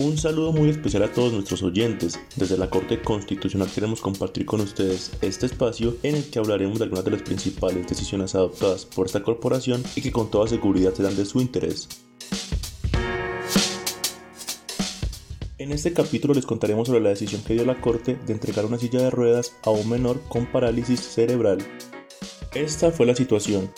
Un saludo muy especial a todos nuestros oyentes. Desde la Corte Constitucional queremos compartir con ustedes este espacio en el que hablaremos de algunas de las principales decisiones adoptadas por esta corporación y que con toda seguridad serán de su interés. En este capítulo les contaremos sobre la decisión que dio la Corte de entregar una silla de ruedas a un menor con parálisis cerebral. Esta fue la situación.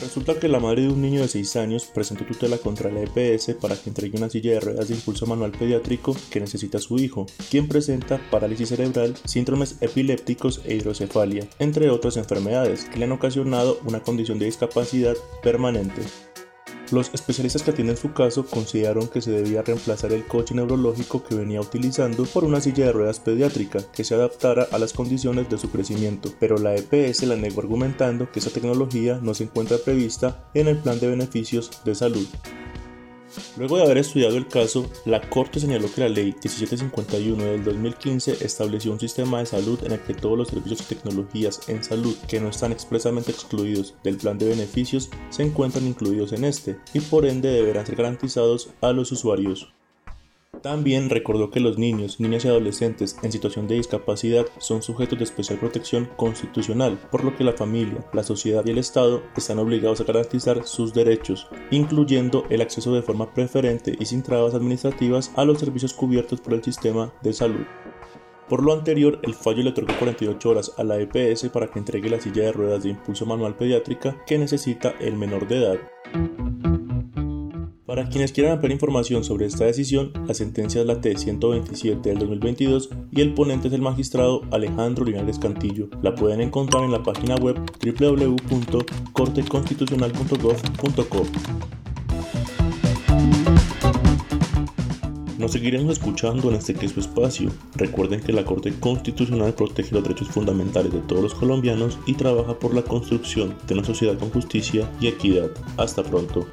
Resulta que la madre de un niño de 6 años presentó tutela contra la EPS para que entregue una silla de ruedas de impulso manual pediátrico que necesita su hijo, quien presenta parálisis cerebral, síndromes epilépticos e hidrocefalia, entre otras enfermedades que le han ocasionado una condición de discapacidad permanente. Los especialistas que atienden su caso consideraron que se debía reemplazar el coche neurológico que venía utilizando por una silla de ruedas pediátrica que se adaptara a las condiciones de su crecimiento, pero la EPS la negó argumentando que esa tecnología no se encuentra prevista en el plan de beneficios de salud. Luego de haber estudiado el caso, la Corte señaló que la Ley 1751 del 2015 estableció un sistema de salud en el que todos los servicios y tecnologías en salud que no están expresamente excluidos del plan de beneficios se encuentran incluidos en este y por ende deberán ser garantizados a los usuarios. También recordó que los niños, niñas y adolescentes en situación de discapacidad son sujetos de especial protección constitucional, por lo que la familia, la sociedad y el Estado están obligados a garantizar sus derechos, incluyendo el acceso de forma preferente y sin trabas administrativas a los servicios cubiertos por el sistema de salud. Por lo anterior, el fallo le otorgó 48 horas a la EPS para que entregue la silla de ruedas de impulso manual pediátrica que necesita el menor de edad. Para quienes quieran ampliar información sobre esta decisión, la sentencia es la T-127 del 2022 y el ponente es el magistrado Alejandro Linares Cantillo. La pueden encontrar en la página web www.corteconstitucional.gov.co. Nos seguiremos escuchando en este queso espacio. Recuerden que la Corte Constitucional protege los derechos fundamentales de todos los colombianos y trabaja por la construcción de una sociedad con justicia y equidad. Hasta pronto.